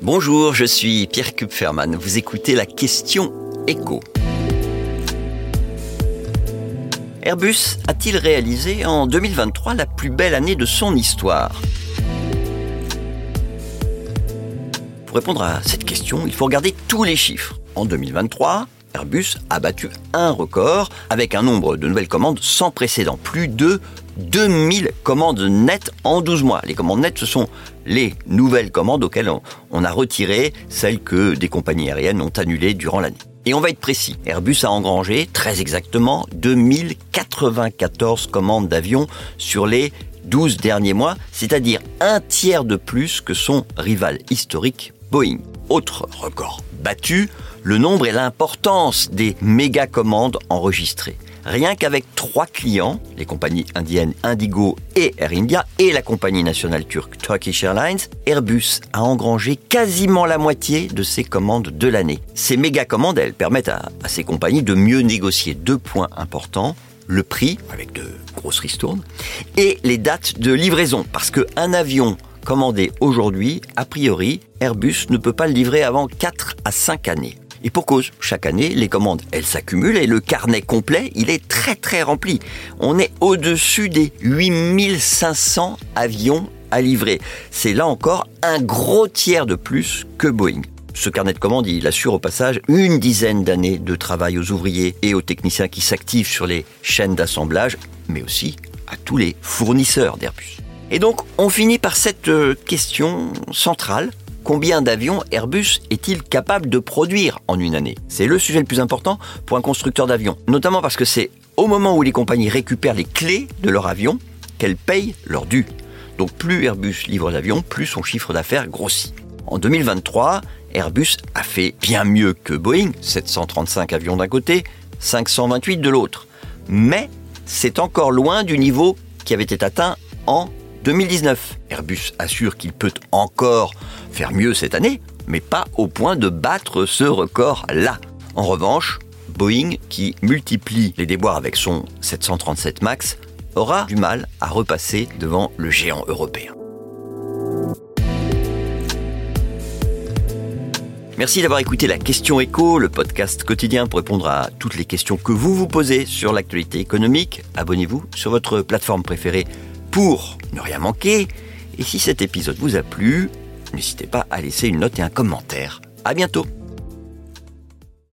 Bonjour, je suis Pierre Kupferman. Vous écoutez la question écho. Airbus a-t-il réalisé en 2023 la plus belle année de son histoire? Pour répondre à cette question, il faut regarder tous les chiffres. En 2023, Airbus a battu un record avec un nombre de nouvelles commandes sans précédent. Plus de 2000 commandes nettes en 12 mois. Les commandes nettes, ce sont les nouvelles commandes auxquelles on, a retiré celles que des compagnies aériennes ont annulées durant l'année. Et on va être précis. Airbus a engrangé très exactement 2094 commandes d'avions sur les 12 derniers mois, c'est-à-dire un tiers de plus que son rival historique Boeing. Autre record battu, le nombre et l'importance des méga commandes enregistrées. Rien qu'avec trois clients, les compagnies indiennes Indigo et Air India et la compagnie nationale turque Turkish Airlines, Airbus a engrangé quasiment la moitié de ses commandes de l'année. Ces méga commandes, elles permettent à, ces compagnies de mieux négocier deux points importants le prix, avec de grosses ristournes, et les dates de livraison. Parce qu'un avion commandé aujourd'hui, a priori, Airbus ne peut pas le livrer avant 4 à 5 années. Et pour cause, chaque année, les commandes, elles s'accumulent et le carnet complet, il est très très rempli. On est au-dessus des 8500 avions à livrer. C'est là encore un gros tiers de plus que Boeing. Ce carnet de commandes, il assure au passage une dizaine d'années de travail aux ouvriers et aux techniciens qui s'activent sur les chaînes d'assemblage, mais aussi à tous les fournisseurs d'Airbus. Et donc, on finit par cette euh, question centrale Combien d'avions Airbus est-il capable de produire en une année? C'est le sujet le plus important pour un constructeur d'avions, notamment parce que c'est au moment où les compagnies récupèrent les clés de leur avion qu'elles payent leur dû. Donc plus Airbus livre d'avions, plus son chiffre d'affaires grossit. En 2023, Airbus a fait bien mieux que Boeing, 735 avions d'un côté, 528 de l'autre. Mais c'est encore loin du niveau qui avait été atteint en 2019. Airbus assure qu'il peut encore faire mieux cette année, mais pas au point de battre ce record-là. En revanche, Boeing, qui multiplie les déboires avec son 737 MAX, aura du mal à repasser devant le géant européen. Merci d'avoir écouté la question écho, le podcast quotidien pour répondre à toutes les questions que vous vous posez sur l'actualité économique. Abonnez-vous sur votre plateforme préférée pour ne rien manquer. Et si cet épisode vous a plu, n'hésitez pas à laisser une note et un commentaire. À bientôt!